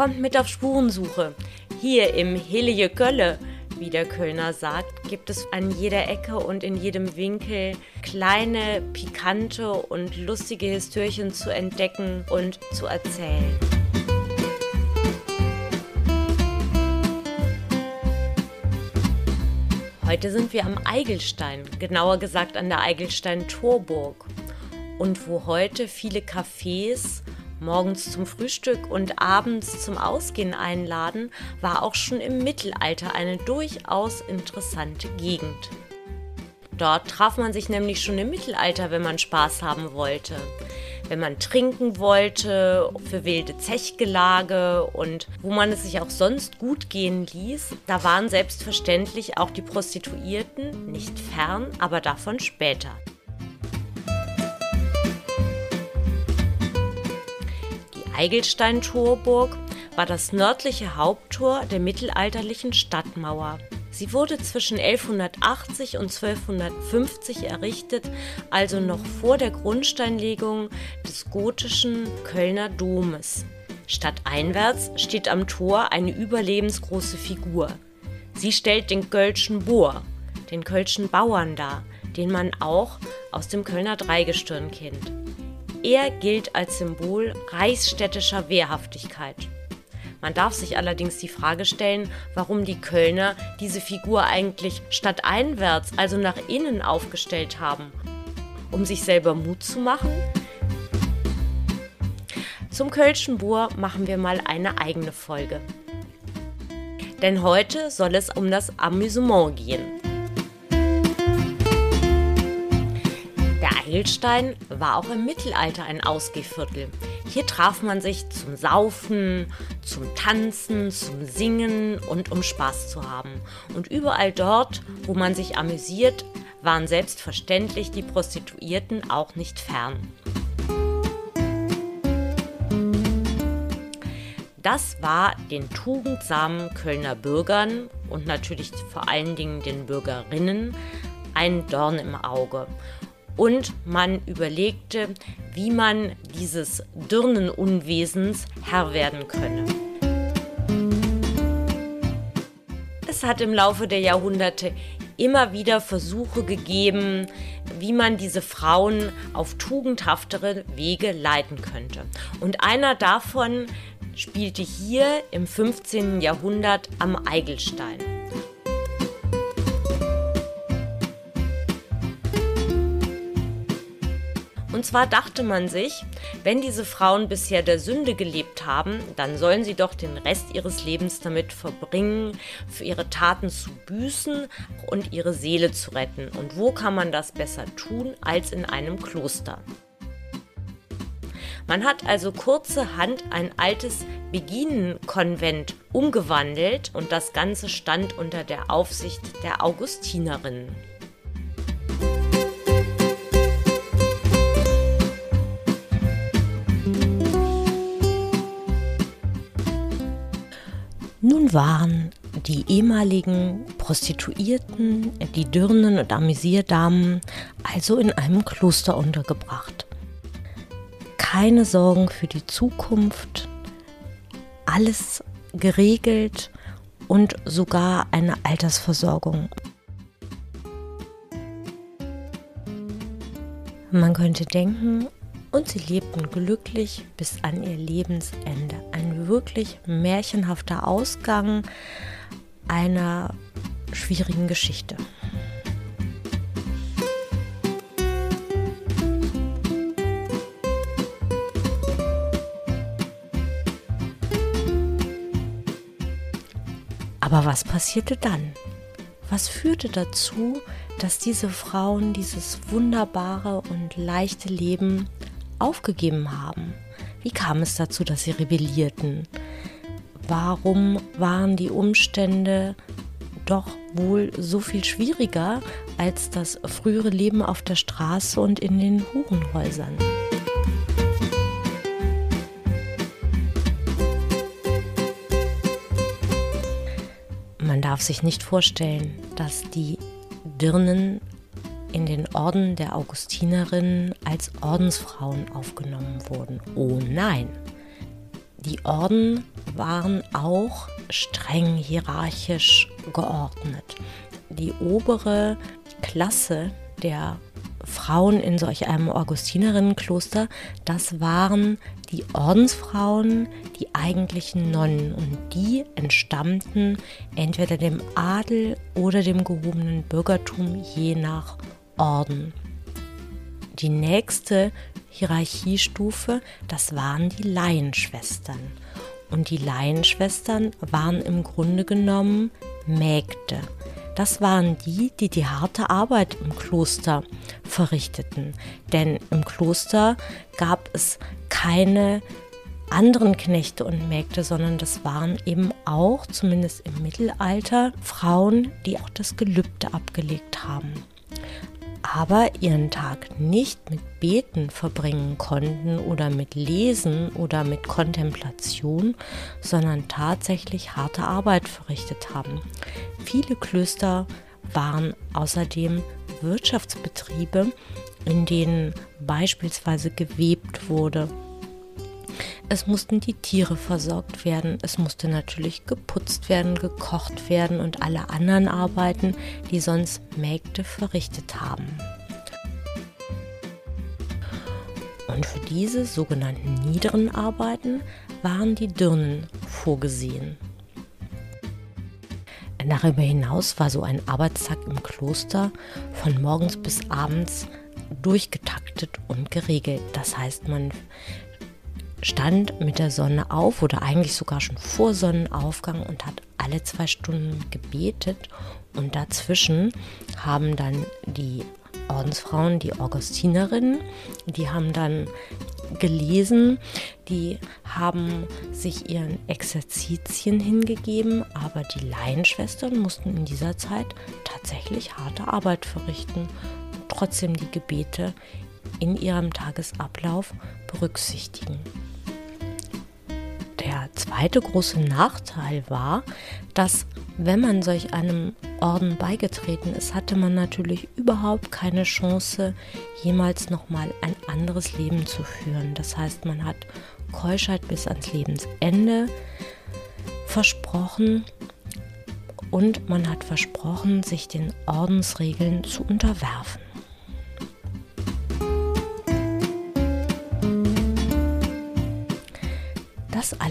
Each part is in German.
Kommt mit auf Spurensuche. Hier im Hillige Kölle, wie der Kölner sagt, gibt es an jeder Ecke und in jedem Winkel kleine, pikante und lustige Histörchen zu entdecken und zu erzählen. Heute sind wir am Eigelstein, genauer gesagt an der Eigelstein-Torburg. Und wo heute viele Cafés morgens zum Frühstück und abends zum Ausgehen einladen, war auch schon im Mittelalter eine durchaus interessante Gegend. Dort traf man sich nämlich schon im Mittelalter, wenn man Spaß haben wollte. Wenn man trinken wollte, für wilde Zechgelage und wo man es sich auch sonst gut gehen ließ, da waren selbstverständlich auch die Prostituierten nicht fern, aber davon später. Eigelstein-Torburg war das nördliche Haupttor der mittelalterlichen Stadtmauer. Sie wurde zwischen 1180 und 1250 errichtet, also noch vor der Grundsteinlegung des gotischen Kölner Domes. Stadteinwärts steht am Tor eine überlebensgroße Figur. Sie stellt den Kölschen Bohr, den Kölschen Bauern dar, den man auch aus dem Kölner Dreigestirn kennt. Er gilt als Symbol reichsstädtischer Wehrhaftigkeit. Man darf sich allerdings die Frage stellen, warum die Kölner diese Figur eigentlich stadteinwärts, also nach innen aufgestellt haben. Um sich selber Mut zu machen? Zum Kölschen Bohr machen wir mal eine eigene Folge. Denn heute soll es um das Amüsement gehen. Heilstein war auch im Mittelalter ein Ausgehviertel. Hier traf man sich zum Saufen, zum Tanzen, zum Singen und um Spaß zu haben. Und überall dort, wo man sich amüsiert, waren selbstverständlich die Prostituierten auch nicht fern. Das war den tugendsamen Kölner Bürgern und natürlich vor allen Dingen den Bürgerinnen ein Dorn im Auge und man überlegte, wie man dieses Dirnenunwesens Herr werden könne. Es hat im Laufe der Jahrhunderte immer wieder Versuche gegeben, wie man diese Frauen auf tugendhaftere Wege leiten könnte. Und einer davon spielte hier im 15. Jahrhundert am Eigelstein. Und zwar dachte man sich, wenn diese Frauen bisher der Sünde gelebt haben, dann sollen sie doch den Rest ihres Lebens damit verbringen, für ihre Taten zu büßen und ihre Seele zu retten. Und wo kann man das besser tun als in einem Kloster? Man hat also kurzerhand ein altes Beginenkonvent umgewandelt und das Ganze stand unter der Aufsicht der Augustinerinnen. Waren die ehemaligen Prostituierten, die Dirnen und Amüsierdamen, also in einem Kloster untergebracht. Keine Sorgen für die Zukunft, alles geregelt und sogar eine Altersversorgung. Man könnte denken, und sie lebten glücklich bis an ihr Lebensende. Wirklich märchenhafter Ausgang einer schwierigen Geschichte. Aber was passierte dann? Was führte dazu, dass diese Frauen dieses wunderbare und leichte Leben aufgegeben haben? Wie kam es dazu, dass sie rebellierten? Warum waren die Umstände doch wohl so viel schwieriger als das frühere Leben auf der Straße und in den Hurenhäusern? Man darf sich nicht vorstellen, dass die Dirnen in den Orden der Augustinerinnen als Ordensfrauen aufgenommen wurden. Oh nein! Die Orden waren auch streng hierarchisch geordnet. Die obere Klasse der Frauen in solch einem Augustinerinnenkloster, das waren die Ordensfrauen, die eigentlichen Nonnen und die entstammten entweder dem Adel oder dem gehobenen Bürgertum je nach Orden. Die nächste Hierarchiestufe, das waren die Laienschwestern. Und die Laienschwestern waren im Grunde genommen Mägde. Das waren die, die die harte Arbeit im Kloster verrichteten. Denn im Kloster gab es keine anderen Knechte und Mägde, sondern das waren eben auch, zumindest im Mittelalter, Frauen, die auch das Gelübde abgelegt haben aber ihren Tag nicht mit Beten verbringen konnten oder mit Lesen oder mit Kontemplation, sondern tatsächlich harte Arbeit verrichtet haben. Viele Klöster waren außerdem Wirtschaftsbetriebe, in denen beispielsweise gewebt wurde es mussten die Tiere versorgt werden, es musste natürlich geputzt werden, gekocht werden und alle anderen Arbeiten, die sonst Mägde verrichtet haben. Und für diese sogenannten niederen Arbeiten waren die Dirnen vorgesehen. Darüber hinaus war so ein Arbeitstag im Kloster von morgens bis abends durchgetaktet und geregelt. Das heißt, man stand mit der Sonne auf oder eigentlich sogar schon vor Sonnenaufgang und hat alle zwei Stunden gebetet und dazwischen haben dann die Ordensfrauen, die Augustinerinnen, die haben dann gelesen, die haben sich ihren Exerzitien hingegeben, aber die Laienschwestern mussten in dieser Zeit tatsächlich harte Arbeit verrichten trotzdem die Gebete in ihrem Tagesablauf berücksichtigen. Zweite große Nachteil war, dass wenn man solch einem Orden beigetreten ist, hatte man natürlich überhaupt keine Chance, jemals nochmal ein anderes Leben zu führen. Das heißt, man hat Keuschheit bis ans Lebensende versprochen und man hat versprochen, sich den Ordensregeln zu unterwerfen.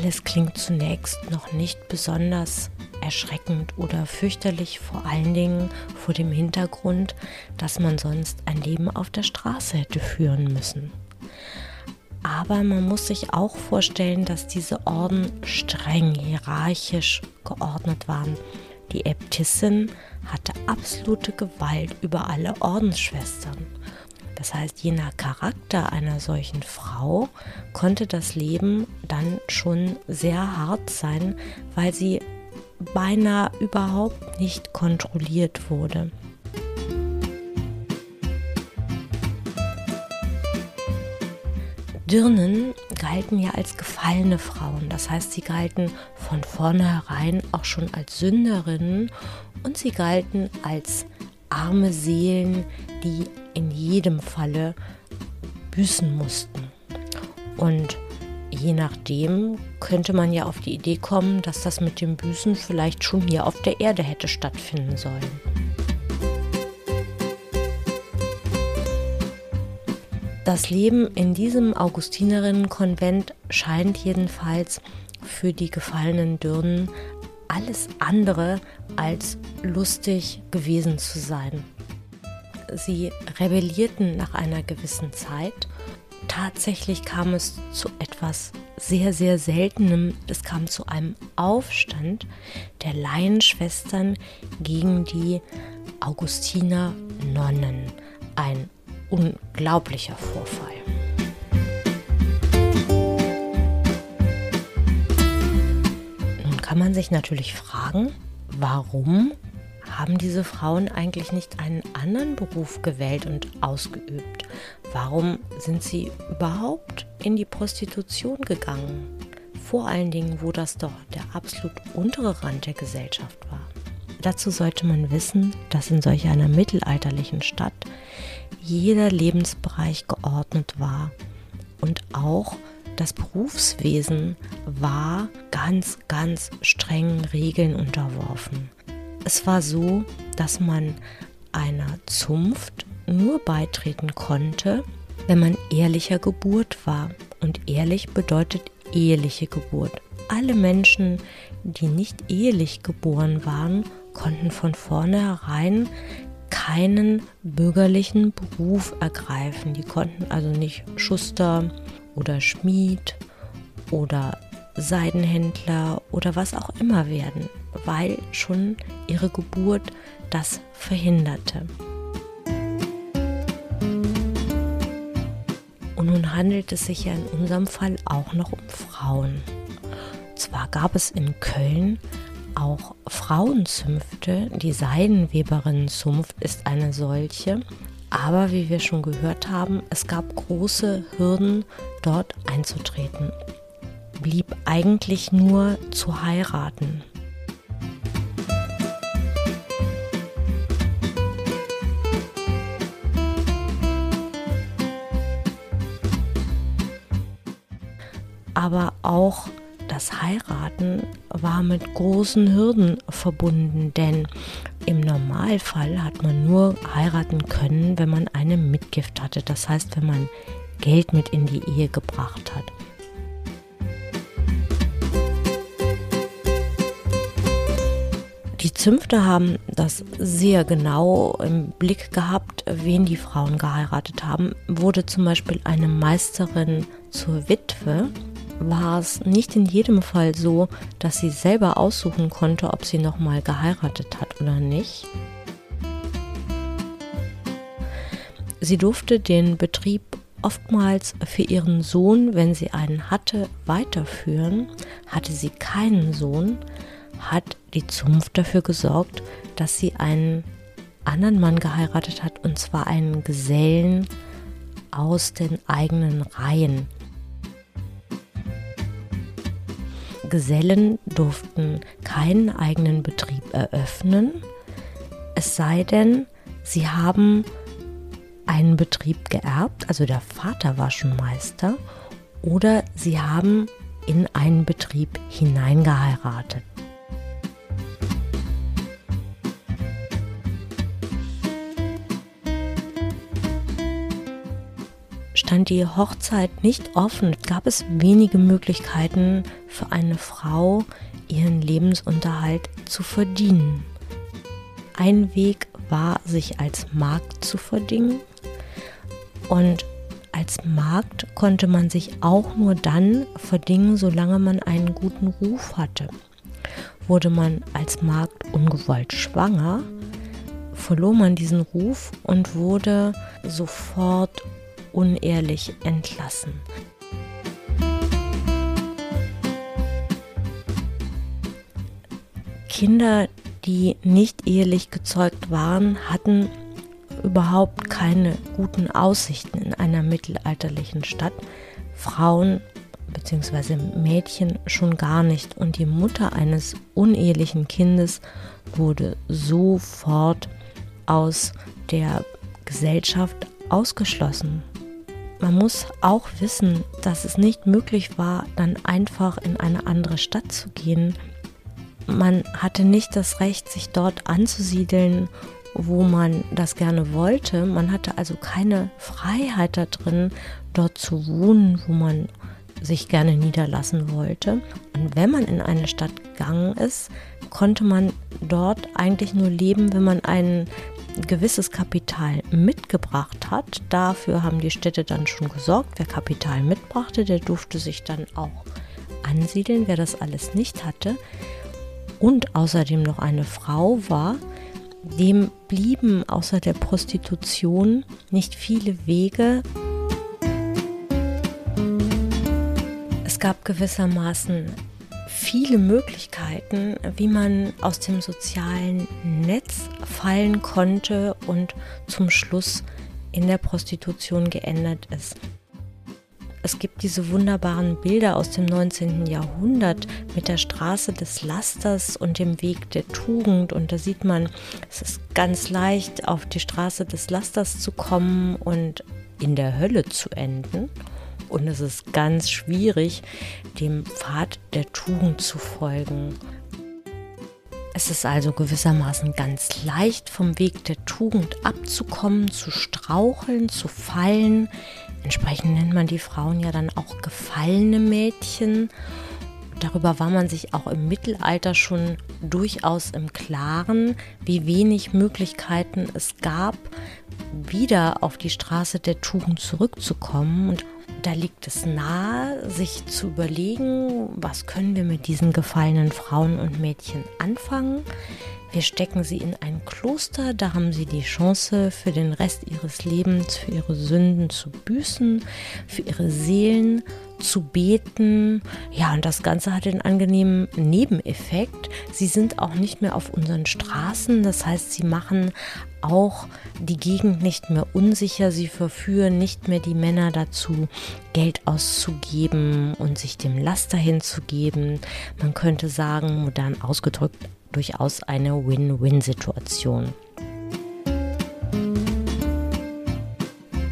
Alles klingt zunächst noch nicht besonders erschreckend oder fürchterlich, vor allen Dingen vor dem Hintergrund, dass man sonst ein Leben auf der Straße hätte führen müssen. Aber man muss sich auch vorstellen, dass diese Orden streng hierarchisch geordnet waren. Die Äbtissin hatte absolute Gewalt über alle Ordensschwestern. Das heißt, je nach Charakter einer solchen Frau konnte das Leben dann schon sehr hart sein, weil sie beinahe überhaupt nicht kontrolliert wurde. Dirnen galten ja als gefallene Frauen, das heißt, sie galten von vornherein auch schon als Sünderinnen und sie galten als arme Seelen, die in jedem Falle büßen mussten. Und je nachdem könnte man ja auf die Idee kommen, dass das mit dem Büßen vielleicht schon hier auf der Erde hätte stattfinden sollen. Das Leben in diesem Augustinerinnenkonvent scheint jedenfalls für die gefallenen Dirnen alles andere als lustig gewesen zu sein. Sie rebellierten nach einer gewissen Zeit. Tatsächlich kam es zu etwas sehr, sehr Seltenem. Es kam zu einem Aufstand der Laienschwestern gegen die Augustiner Nonnen. Ein unglaublicher Vorfall. Man sich natürlich fragen, warum haben diese Frauen eigentlich nicht einen anderen Beruf gewählt und ausgeübt? Warum sind sie überhaupt in die Prostitution gegangen? Vor allen Dingen, wo das doch der absolut untere Rand der Gesellschaft war. Dazu sollte man wissen, dass in solch einer mittelalterlichen Stadt jeder Lebensbereich geordnet war und auch das Berufswesen war ganz, ganz strengen Regeln unterworfen. Es war so, dass man einer Zunft nur beitreten konnte, wenn man ehrlicher Geburt war. Und ehrlich bedeutet eheliche Geburt. Alle Menschen, die nicht ehelich geboren waren, konnten von vornherein keinen bürgerlichen Beruf ergreifen. Die konnten also nicht Schuster oder Schmied oder Seidenhändler oder was auch immer werden, weil schon ihre Geburt das verhinderte. Und nun handelt es sich ja in unserem Fall auch noch um Frauen. Zwar gab es in Köln auch Frauenzünfte, die Seidenweberinnenzunft ist eine solche, aber wie wir schon gehört haben, es gab große Hürden, dort einzutreten. Blieb eigentlich nur zu heiraten. Aber auch das Heiraten war mit großen Hürden verbunden, denn im Normalfall hat man nur heiraten können, wenn man eine Mitgift hatte. Das heißt, wenn man Geld mit in die Ehe gebracht hat. Die Zünfte haben das sehr genau im Blick gehabt, wen die Frauen geheiratet haben. Wurde zum Beispiel eine Meisterin zur Witwe, war es nicht in jedem Fall so, dass sie selber aussuchen konnte, ob sie nochmal geheiratet hat oder nicht. Sie durfte den Betrieb oftmals für ihren Sohn, wenn sie einen hatte, weiterführen. Hatte sie keinen Sohn, hat die Zunft dafür gesorgt, dass sie einen anderen Mann geheiratet hat, und zwar einen Gesellen aus den eigenen Reihen. Gesellen durften keinen eigenen Betrieb eröffnen, es sei denn, sie haben einen Betrieb geerbt, also der Vater war schon Meister, oder sie haben in einen Betrieb hineingeheiratet. Stand die Hochzeit nicht offen, gab es wenige Möglichkeiten für eine Frau, ihren Lebensunterhalt zu verdienen. Ein Weg war, sich als Magd zu verdingen und als Magd konnte man sich auch nur dann verdingen, solange man einen guten Ruf hatte. Wurde man als Magd ungewollt schwanger, verlor man diesen Ruf und wurde sofort unehrlich entlassen. Kinder, die nicht ehelich gezeugt waren, hatten überhaupt keine guten Aussichten in einer mittelalterlichen Stadt. Frauen bzw. Mädchen schon gar nicht. Und die Mutter eines unehelichen Kindes wurde sofort aus der Gesellschaft ausgeschlossen. Man muss auch wissen, dass es nicht möglich war, dann einfach in eine andere Stadt zu gehen. Man hatte nicht das Recht, sich dort anzusiedeln, wo man das gerne wollte. Man hatte also keine Freiheit da drin, dort zu wohnen, wo man sich gerne niederlassen wollte. Und wenn man in eine Stadt gegangen ist, konnte man dort eigentlich nur leben, wenn man einen gewisses Kapital mitgebracht hat. Dafür haben die Städte dann schon gesorgt. Wer Kapital mitbrachte, der durfte sich dann auch ansiedeln. Wer das alles nicht hatte und außerdem noch eine Frau war, dem blieben außer der Prostitution nicht viele Wege. Es gab gewissermaßen viele Möglichkeiten, wie man aus dem sozialen Netz fallen konnte und zum Schluss in der Prostitution geendet ist. Es gibt diese wunderbaren Bilder aus dem 19. Jahrhundert mit der Straße des Lasters und dem Weg der Tugend. Und da sieht man, es ist ganz leicht, auf die Straße des Lasters zu kommen und in der Hölle zu enden. Und es ist ganz schwierig, dem Pfad der Tugend zu folgen. Es ist also gewissermaßen ganz leicht, vom Weg der Tugend abzukommen, zu straucheln, zu fallen. Entsprechend nennt man die Frauen ja dann auch gefallene Mädchen. Darüber war man sich auch im Mittelalter schon durchaus im Klaren, wie wenig Möglichkeiten es gab, wieder auf die Straße der Tugend zurückzukommen. Und da liegt es nahe, sich zu überlegen, was können wir mit diesen gefallenen Frauen und Mädchen anfangen. Wir stecken sie in ein Kloster, da haben sie die Chance, für den Rest ihres Lebens, für ihre Sünden zu büßen, für ihre Seelen zu beten. Ja, und das Ganze hat den angenehmen Nebeneffekt. Sie sind auch nicht mehr auf unseren Straßen, das heißt, sie machen auch die Gegend nicht mehr unsicher. Sie verführen nicht mehr die Männer dazu, Geld auszugeben und sich dem Laster hinzugeben. Man könnte sagen, modern ausgedrückt, durchaus eine Win-Win-Situation.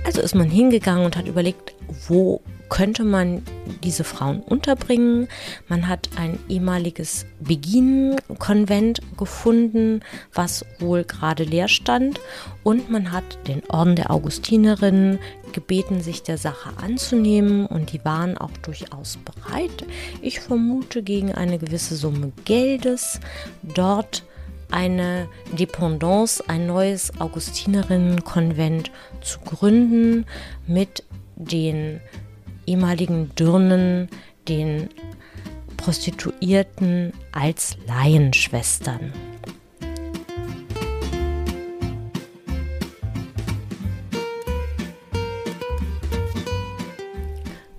Also ist man hingegangen und hat überlegt, wo könnte man diese Frauen unterbringen. Man hat ein ehemaliges Beginen-Konvent gefunden, was wohl gerade leer stand. Und man hat den Orden der Augustinerinnen gebeten, sich der Sache anzunehmen. Und die waren auch durchaus bereit. Ich vermute gegen eine gewisse Summe Geldes dort eine Dependance, ein neues Augustinerinnenkonvent zu gründen mit den ehemaligen Dirnen, den Prostituierten als Laienschwestern.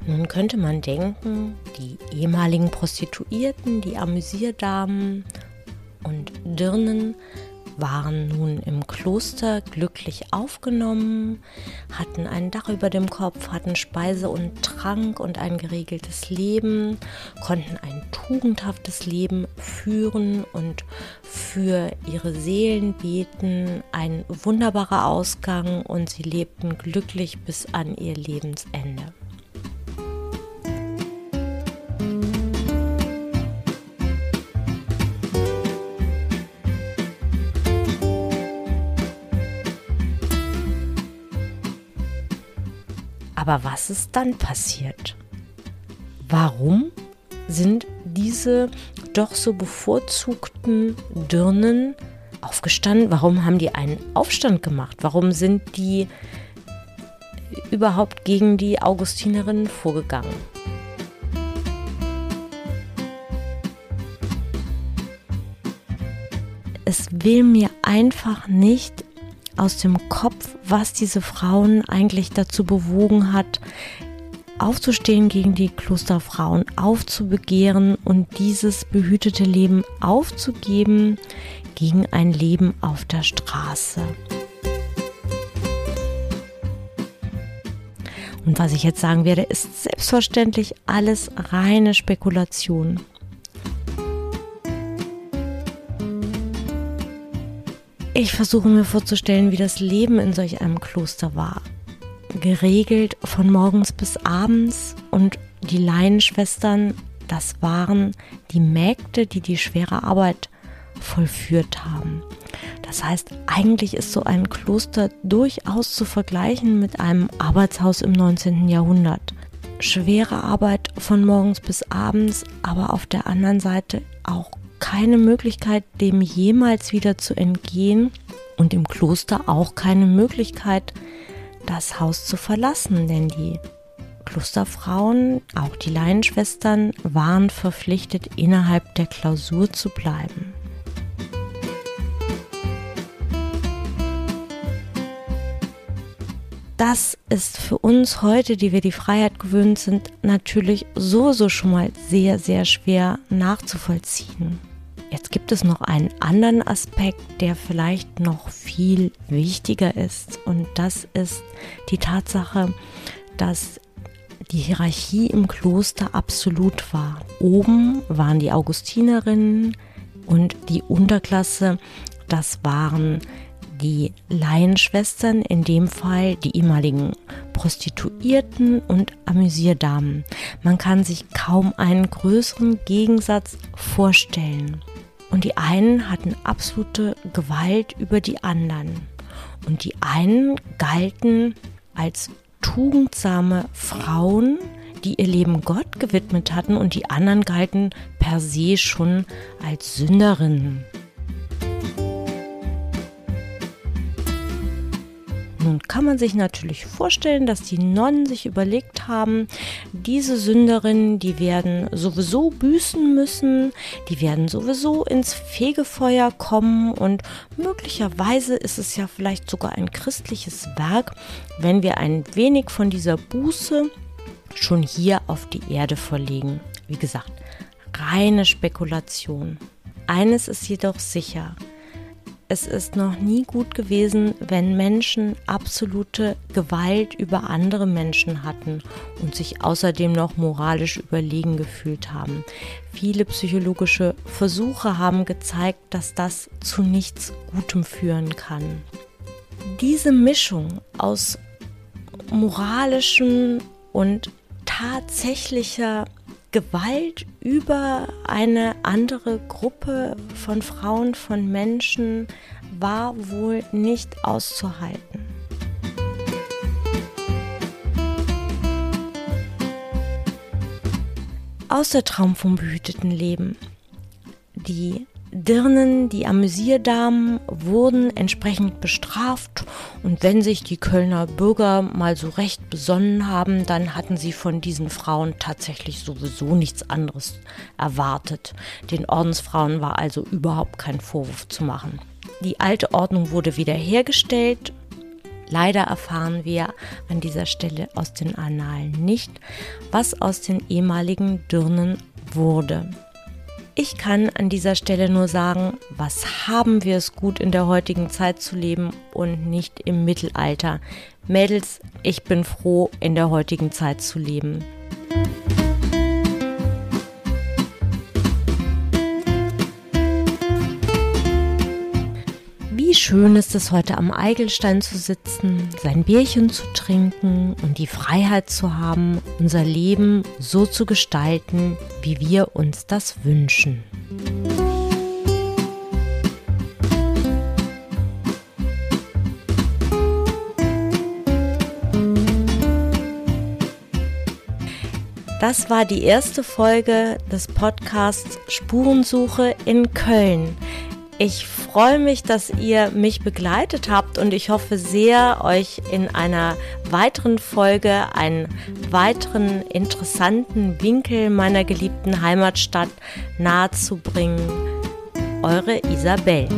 Nun könnte man denken, die ehemaligen Prostituierten, die Amüsierdamen und Dirnen waren nun im Kloster glücklich aufgenommen, hatten ein Dach über dem Kopf, hatten Speise und Trank und ein geregeltes Leben, konnten ein tugendhaftes Leben führen und für ihre Seelen beten. Ein wunderbarer Ausgang und sie lebten glücklich bis an ihr Lebensende. Aber was ist dann passiert? Warum sind diese doch so bevorzugten Dirnen aufgestanden? Warum haben die einen Aufstand gemacht? Warum sind die überhaupt gegen die Augustinerinnen vorgegangen? Es will mir einfach nicht aus dem Kopf, was diese Frauen eigentlich dazu bewogen hat, aufzustehen gegen die Klosterfrauen, aufzubegehren und dieses behütete Leben aufzugeben gegen ein Leben auf der Straße. Und was ich jetzt sagen werde, ist selbstverständlich alles reine Spekulation. Ich versuche mir vorzustellen, wie das Leben in solch einem Kloster war. Geregelt von morgens bis abends und die Laienschwestern, das waren die Mägde, die die schwere Arbeit vollführt haben. Das heißt, eigentlich ist so ein Kloster durchaus zu vergleichen mit einem Arbeitshaus im 19. Jahrhundert. Schwere Arbeit von morgens bis abends, aber auf der anderen Seite auch keine Möglichkeit, dem jemals wieder zu entgehen und im Kloster auch keine Möglichkeit, das Haus zu verlassen, denn die Klosterfrauen, auch die Laienschwestern, waren verpflichtet, innerhalb der Klausur zu bleiben. Das ist für uns heute, die wir die Freiheit gewöhnt sind, natürlich so, so schon mal sehr, sehr schwer nachzuvollziehen. Jetzt gibt es noch einen anderen Aspekt, der vielleicht noch viel wichtiger ist. Und das ist die Tatsache, dass die Hierarchie im Kloster absolut war. Oben waren die Augustinerinnen und die Unterklasse, das waren die Laienschwestern, in dem Fall die ehemaligen Prostituierten und Amüsierdamen. Man kann sich kaum einen größeren Gegensatz vorstellen. Und die einen hatten absolute Gewalt über die anderen. Und die einen galten als tugendsame Frauen, die ihr Leben Gott gewidmet hatten und die anderen galten per se schon als Sünderinnen. Nun kann man sich natürlich vorstellen, dass die Nonnen sich überlegt haben, diese Sünderinnen, die werden sowieso büßen müssen, die werden sowieso ins Fegefeuer kommen und möglicherweise ist es ja vielleicht sogar ein christliches Werk, wenn wir ein wenig von dieser Buße schon hier auf die Erde verlegen. Wie gesagt, reine Spekulation. Eines ist jedoch sicher, es ist noch nie gut gewesen, wenn Menschen absolute Gewalt über andere Menschen hatten und sich außerdem noch moralisch überlegen gefühlt haben. Viele psychologische Versuche haben gezeigt, dass das zu nichts Gutem führen kann. Diese Mischung aus moralischem und tatsächlicher Gewalt über eine andere Gruppe von Frauen, von Menschen war wohl nicht auszuhalten. Aus der Traum vom behüteten Leben. Die Dirnen, die Amüsierdamen wurden entsprechend bestraft und wenn sich die Kölner Bürger mal so recht besonnen haben, dann hatten sie von diesen Frauen tatsächlich sowieso nichts anderes erwartet. Den Ordensfrauen war also überhaupt kein Vorwurf zu machen. Die alte Ordnung wurde wiederhergestellt. Leider erfahren wir an dieser Stelle aus den Annalen nicht, was aus den ehemaligen Dirnen wurde. Ich kann an dieser Stelle nur sagen, was haben wir es gut in der heutigen Zeit zu leben und nicht im Mittelalter. Mädels, ich bin froh, in der heutigen Zeit zu leben. Schön ist es heute am Eigelstein zu sitzen, sein Bierchen zu trinken und die Freiheit zu haben, unser Leben so zu gestalten, wie wir uns das wünschen. Das war die erste Folge des Podcasts Spurensuche in Köln. Ich freue mich, dass ihr mich begleitet habt und ich hoffe sehr, euch in einer weiteren Folge einen weiteren interessanten Winkel meiner geliebten Heimatstadt nahezubringen. Eure Isabel.